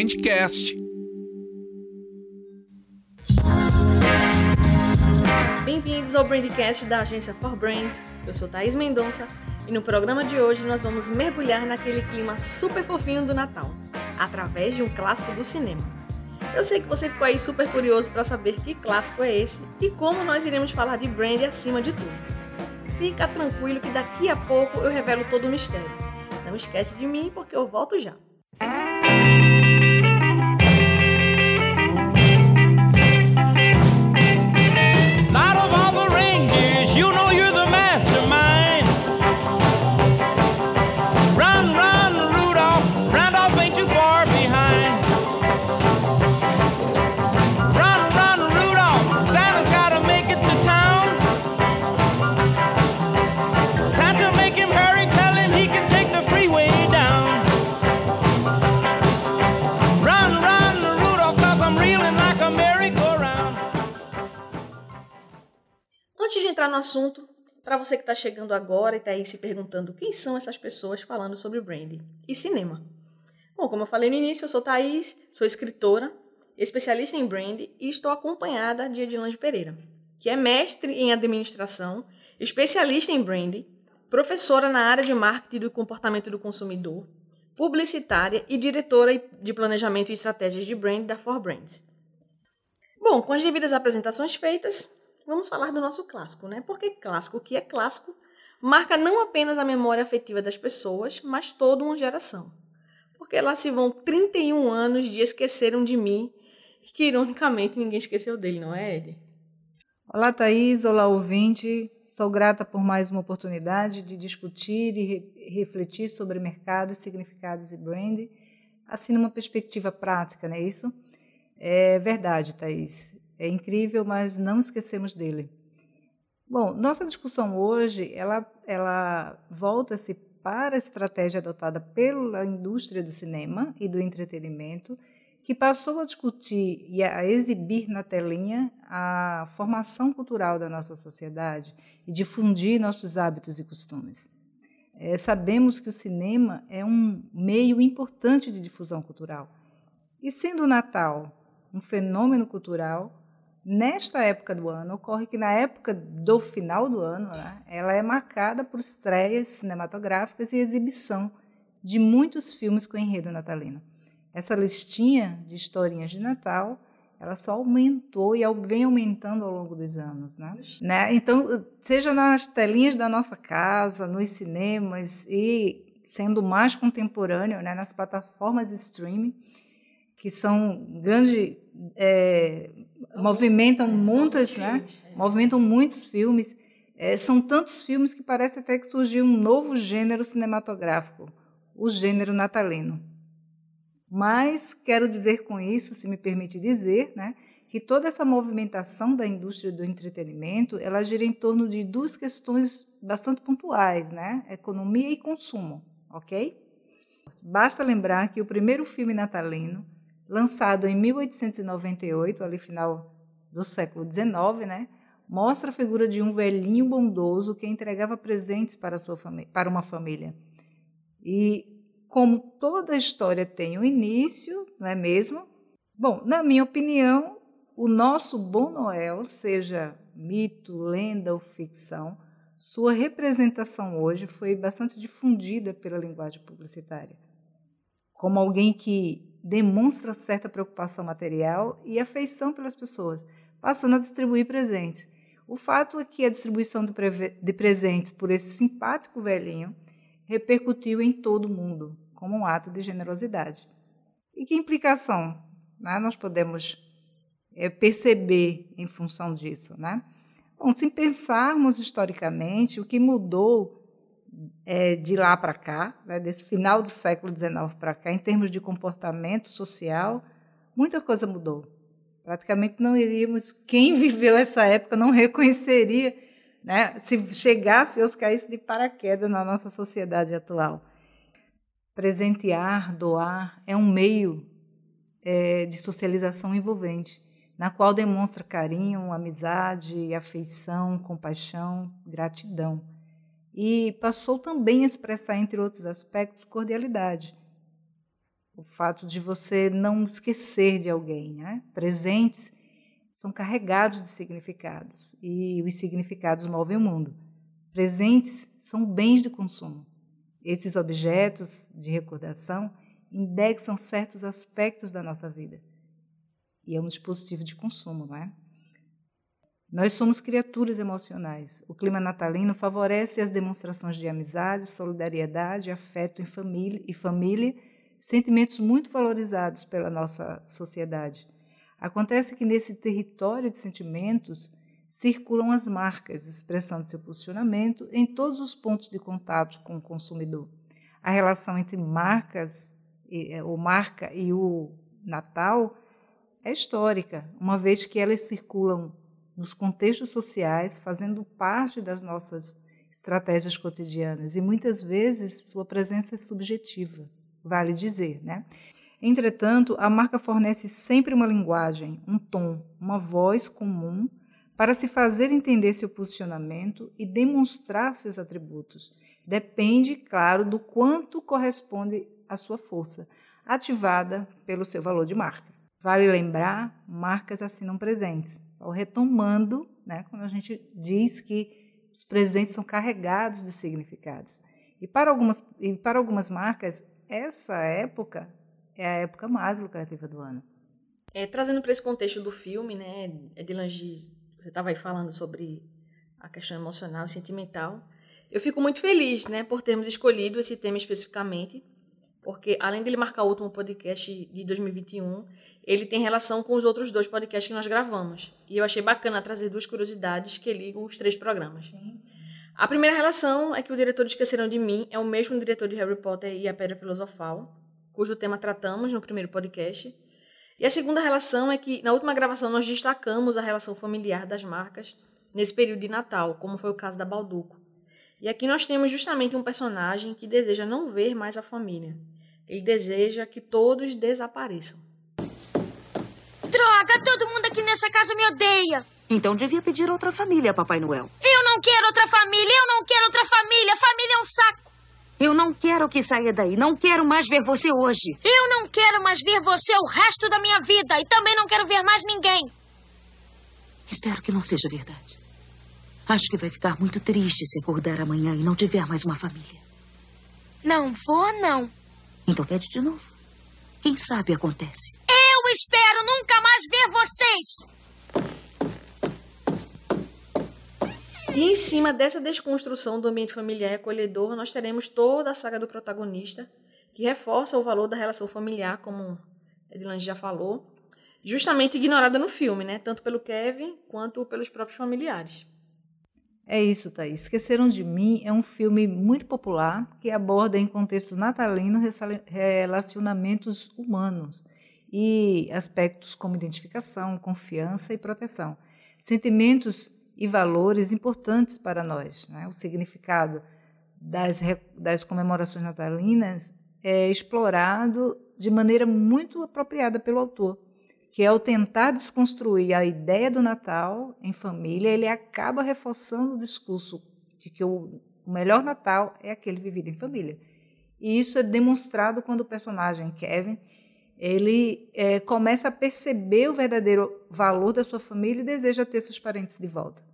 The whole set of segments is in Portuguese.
Brandcast. Bem-vindos ao Brandcast da agência For Brands. Eu sou Thaís Mendonça e no programa de hoje nós vamos mergulhar naquele clima super fofinho do Natal, através de um clássico do cinema. Eu sei que você ficou aí super curioso para saber que clássico é esse e como nós iremos falar de brand acima de tudo. Fica tranquilo que daqui a pouco eu revelo todo o mistério. Não esquece de mim porque eu volto já. Assunto, para você que está chegando agora e está aí se perguntando quem são essas pessoas falando sobre branding e cinema. Bom, como eu falei no início, eu sou Thaís, sou escritora, especialista em branding e estou acompanhada de Edilange Pereira, que é mestre em administração, especialista em branding, professora na área de marketing do comportamento do consumidor, publicitária e diretora de planejamento e estratégias de brand da For Brands. Bom, com as devidas apresentações feitas, vamos falar do nosso clássico, né? Porque clássico que é clássico marca não apenas a memória afetiva das pessoas, mas toda uma geração. Porque lá se vão 31 anos de Esqueceram de Mim, que ironicamente ninguém esqueceu dele, não é, Ed? Olá, Thaís. Olá, ouvinte. Sou grata por mais uma oportunidade de discutir e re refletir sobre mercados, significados e brand, assim numa perspectiva prática, não é isso? É verdade, Thaís. É incrível, mas não esquecemos dele. Bom, nossa discussão hoje, ela, ela volta-se para a estratégia adotada pela indústria do cinema e do entretenimento, que passou a discutir e a exibir na telinha a formação cultural da nossa sociedade e difundir nossos hábitos e costumes. É, sabemos que o cinema é um meio importante de difusão cultural. E sendo o Natal um fenômeno cultural, Nesta época do ano, ocorre que na época do final do ano, né, ela é marcada por estreias cinematográficas e exibição de muitos filmes com enredo natalino. Essa listinha de historinhas de Natal, ela só aumentou e vem aumentando ao longo dos anos. Né? né? Então, seja nas telinhas da nossa casa, nos cinemas e sendo mais contemporâneo, né, nas plataformas streaming, que são grande é, movimentam é, muitas, né? Filmes, é. Movimentam muitos filmes. É, são tantos filmes que parece até que surgiu um novo gênero cinematográfico, o gênero natalino. Mas quero dizer com isso, se me permite dizer, né, que toda essa movimentação da indústria do entretenimento, ela gira em torno de duas questões bastante pontuais, né? Economia e consumo, ok? Basta lembrar que o primeiro filme natalino lançado em 1898, ali final do século XIX, né, mostra a figura de um velhinho bondoso que entregava presentes para, sua para uma família. E como toda história tem um início, não é mesmo? Bom, na minha opinião, o nosso Bom Noel, seja mito, lenda ou ficção, sua representação hoje foi bastante difundida pela linguagem publicitária. Como alguém que demonstra certa preocupação material e afeição pelas pessoas, passando a distribuir presentes. O fato é que a distribuição de presentes por esse simpático velhinho repercutiu em todo o mundo como um ato de generosidade. E que implicação né, nós podemos é, perceber em função disso? Né? Bom, se pensarmos historicamente, o que mudou é, de lá para cá, né, desse final do século XIX para cá, em termos de comportamento social, muita coisa mudou. Praticamente não iríamos, quem viveu essa época não reconheceria, né, se chegasse ou se caísse de paraquedas na nossa sociedade atual. Presentear, doar, é um meio é, de socialização envolvente, na qual demonstra carinho, amizade, afeição, compaixão, gratidão e passou também a expressar, entre outros aspectos, cordialidade. o fato de você não esquecer de alguém. Né? Presentes são carregados de significados e os significados movem o mundo. Presentes são bens de consumo. Esses objetos de recordação indexam certos aspectos da nossa vida. E é um dispositivo de consumo, não é? Nós somos criaturas emocionais. O clima natalino favorece as demonstrações de amizade, solidariedade, afeto em família e família, sentimentos muito valorizados pela nossa sociedade. Acontece que nesse território de sentimentos circulam as marcas, expressando seu posicionamento em todos os pontos de contato com o consumidor. A relação entre marcas, é, ou marca e o Natal é histórica, uma vez que elas circulam nos contextos sociais, fazendo parte das nossas estratégias cotidianas e muitas vezes sua presença é subjetiva, vale dizer, né? Entretanto, a marca fornece sempre uma linguagem, um tom, uma voz comum para se fazer entender seu posicionamento e demonstrar seus atributos. Depende, claro, do quanto corresponde à sua força, ativada pelo seu valor de marca. Vale lembrar, marcas assinam presentes. Só retomando, né, quando a gente diz que os presentes são carregados de significados. E para algumas, e para algumas marcas, essa época é a época mais lucrativa do ano. É, trazendo para esse contexto do filme, né, Edilange você estava aí falando sobre a questão emocional e sentimental. Eu fico muito feliz, né, por termos escolhido esse tema especificamente, porque além dele marcar o último podcast de 2021, ele tem relação com os outros dois podcasts que nós gravamos. E eu achei bacana trazer duas curiosidades que ligam os três programas. A primeira relação é que o diretor de Esqueceram de Mim é o mesmo diretor de Harry Potter e a Pedra Filosofal, cujo tema tratamos no primeiro podcast. E a segunda relação é que, na última gravação, nós destacamos a relação familiar das marcas nesse período de Natal, como foi o caso da Balduco. E aqui nós temos justamente um personagem que deseja não ver mais a família. Ele deseja que todos desapareçam. Droga, todo mundo aqui nessa casa me odeia. Então devia pedir outra família, Papai Noel. Eu não quero outra família, eu não quero outra família. Família é um saco. Eu não quero que saia daí. Não quero mais ver você hoje. Eu não quero mais ver você o resto da minha vida. E também não quero ver mais ninguém. Espero que não seja verdade. Acho que vai ficar muito triste se acordar amanhã e não tiver mais uma família. Não vou, não. Então pede de novo. Quem sabe acontece. Eu espero nunca mais ver vocês. E em cima dessa desconstrução do ambiente familiar e acolhedor, nós teremos toda a saga do protagonista, que reforça o valor da relação familiar, como Edilange já falou, justamente ignorada no filme, né? tanto pelo Kevin quanto pelos próprios familiares. É isso, Thaís. Esqueceram de Mim é um filme muito popular que aborda em contextos natalinos relacionamentos humanos e aspectos como identificação, confiança e proteção. Sentimentos e valores importantes para nós. Né? O significado das, das comemorações natalinas é explorado de maneira muito apropriada pelo autor, que ao tentar desconstruir a ideia do Natal em família, ele acaba reforçando o discurso de que o melhor Natal é aquele vivido em família. E isso é demonstrado quando o personagem Kevin ele é, começa a perceber o verdadeiro valor da sua família e deseja ter seus parentes de volta.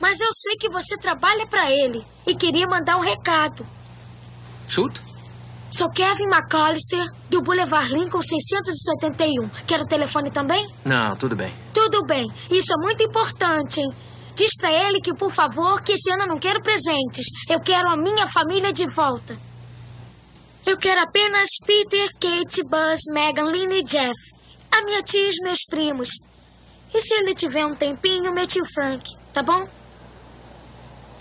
Mas eu sei que você trabalha para ele e queria mandar um recado. Chuta. Sou Kevin McAllister, do Boulevard Lincoln 671. Quer o telefone também? Não, tudo bem. Tudo bem. Isso é muito importante, hein? Diz para ele que, por favor, que esse ano eu não quero presentes. Eu quero a minha família de volta. Eu quero apenas Peter, Kate, Buzz, Megan, Lynn e Jeff. A minha tia e os meus primos. E se ele tiver um tempinho, meu tio Frank, tá bom?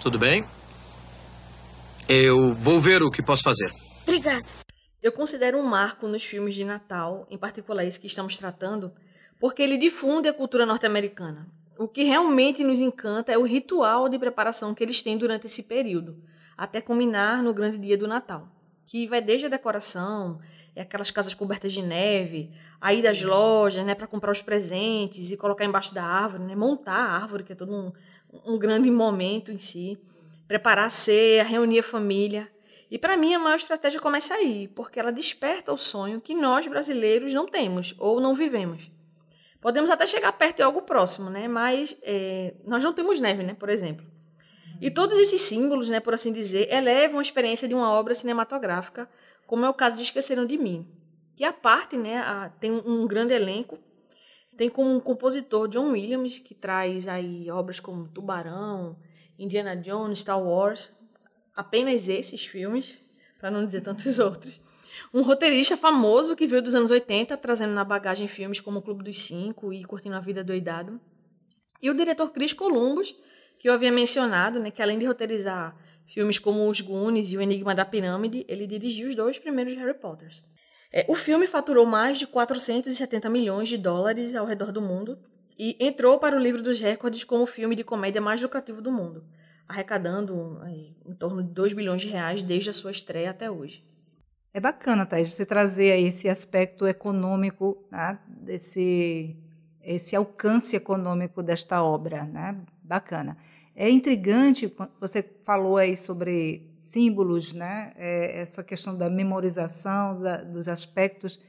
Tudo bem? Eu vou ver o que posso fazer. Obrigada. Eu considero um marco nos filmes de Natal, em particular esse que estamos tratando, porque ele difunde a cultura norte-americana. O que realmente nos encanta é o ritual de preparação que eles têm durante esse período, até culminar no grande dia do Natal, que vai desde a decoração, é aquelas casas cobertas de neve, aí das lojas, né, para comprar os presentes e colocar embaixo da árvore, né, montar a árvore, que é todo um, um grande momento em si, preparar a ceia, reunir a família. E para mim a maior estratégia começa aí, porque ela desperta o sonho que nós brasileiros não temos ou não vivemos. Podemos até chegar perto de algo próximo, né? Mas é, nós não temos neve, né? Por exemplo. E todos esses símbolos, né, por assim dizer, elevam a experiência de uma obra cinematográfica, como é o caso de Esqueceram de Mim. Que a parte, né, a, tem um, um grande elenco, tem como um compositor John Williams, que traz aí obras como Tubarão, Indiana Jones, Star Wars, apenas esses filmes, para não dizer tantos outros. Um roteirista famoso que veio dos anos 80, trazendo na bagagem filmes como O Clube dos Cinco e Curtindo a Vida Doidado. E o diretor Chris Columbus, que eu havia mencionado, né, que além de roteirizar filmes como Os Goonies e O Enigma da Pirâmide, ele dirigiu os dois primeiros Harry Potters. É, o filme faturou mais de 470 milhões de dólares ao redor do mundo e entrou para o livro dos recordes como o filme de comédia mais lucrativo do mundo, arrecadando aí, em torno de 2 bilhões de reais desde a sua estreia até hoje. É bacana, Thaís, você trazer aí esse aspecto econômico, né, desse esse alcance econômico desta obra, né? Bacana. É intrigante, você falou aí sobre símbolos, né? É, essa questão da memorização, da, dos aspectos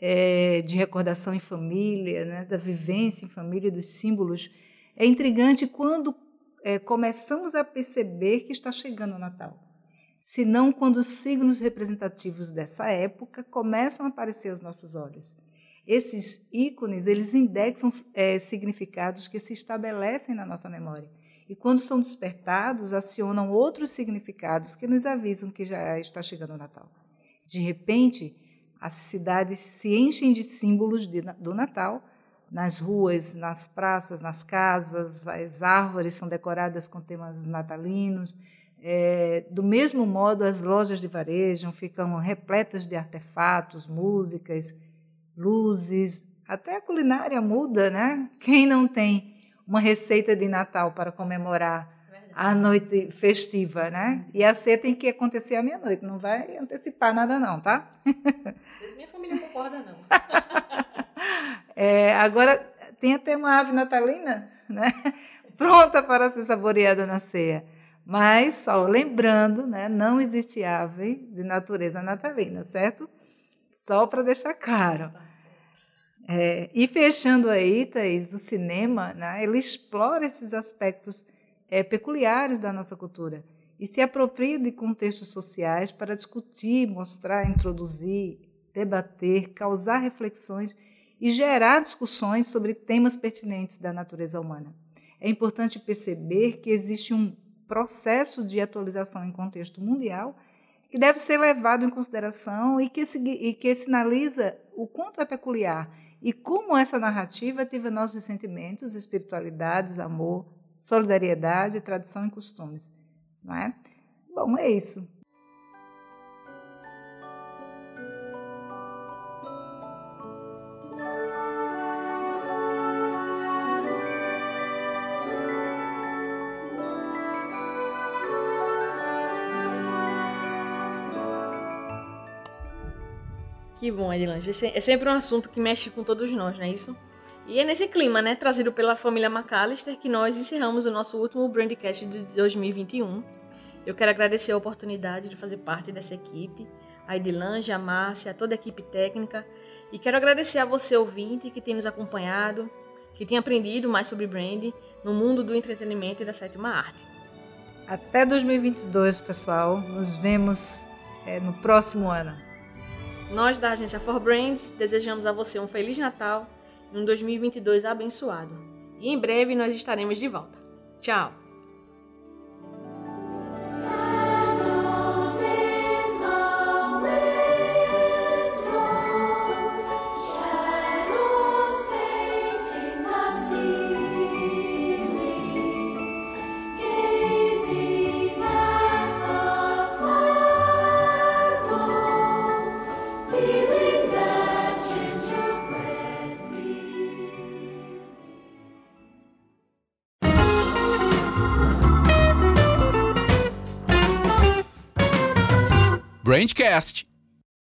é, de recordação em família, né? da vivência em família, dos símbolos. É intrigante quando é, começamos a perceber que está chegando o Natal. Se não quando os signos representativos dessa época começam a aparecer aos nossos olhos. Esses ícones, eles indexam é, significados que se estabelecem na nossa memória. E quando são despertados, acionam outros significados que nos avisam que já está chegando o Natal. De repente, as cidades se enchem de símbolos de, do Natal, nas ruas, nas praças, nas casas, as árvores são decoradas com temas natalinos. É, do mesmo modo, as lojas de varejo ficam repletas de artefatos, músicas, luzes, até a culinária muda, né? Quem não tem uma receita de Natal para comemorar a noite festiva, né? E a ceia tem que acontecer à meia-noite, não vai antecipar nada não, tá? Minha família concorda não. é, agora tem até uma ave natalina, né? Pronta para ser saboreada na ceia. Mas só lembrando, né, não existe ave de natureza natalina, certo? Só para deixar claro. É, e fechando aí, Thaís, o cinema, né, ele explora esses aspectos é, peculiares da nossa cultura e se apropria de contextos sociais para discutir, mostrar, introduzir, debater, causar reflexões e gerar discussões sobre temas pertinentes da natureza humana. É importante perceber que existe um processo de atualização em contexto mundial que deve ser levado em consideração e que, e que sinaliza o quanto é peculiar e como essa narrativa ativa nossos sentimentos, espiritualidades, amor, solidariedade, tradição e costumes. Não é? Bom, é isso. Que bom, Edilange. É sempre um assunto que mexe com todos nós, não é isso? E é nesse clima, né, trazido pela família McAllister, que nós encerramos o nosso último Brandcast de 2021. Eu quero agradecer a oportunidade de fazer parte dessa equipe, a Edilange, a Márcia, toda a equipe técnica. E quero agradecer a você, ouvinte, que tem nos acompanhado, que tem aprendido mais sobre branding no mundo do entretenimento e da sétima arte. Até 2022, pessoal. Nos vemos é, no próximo ano. Nós da agência For Brands desejamos a você um feliz Natal e um 2022 abençoado. E em breve nós estaremos de volta. Tchau! Brandcast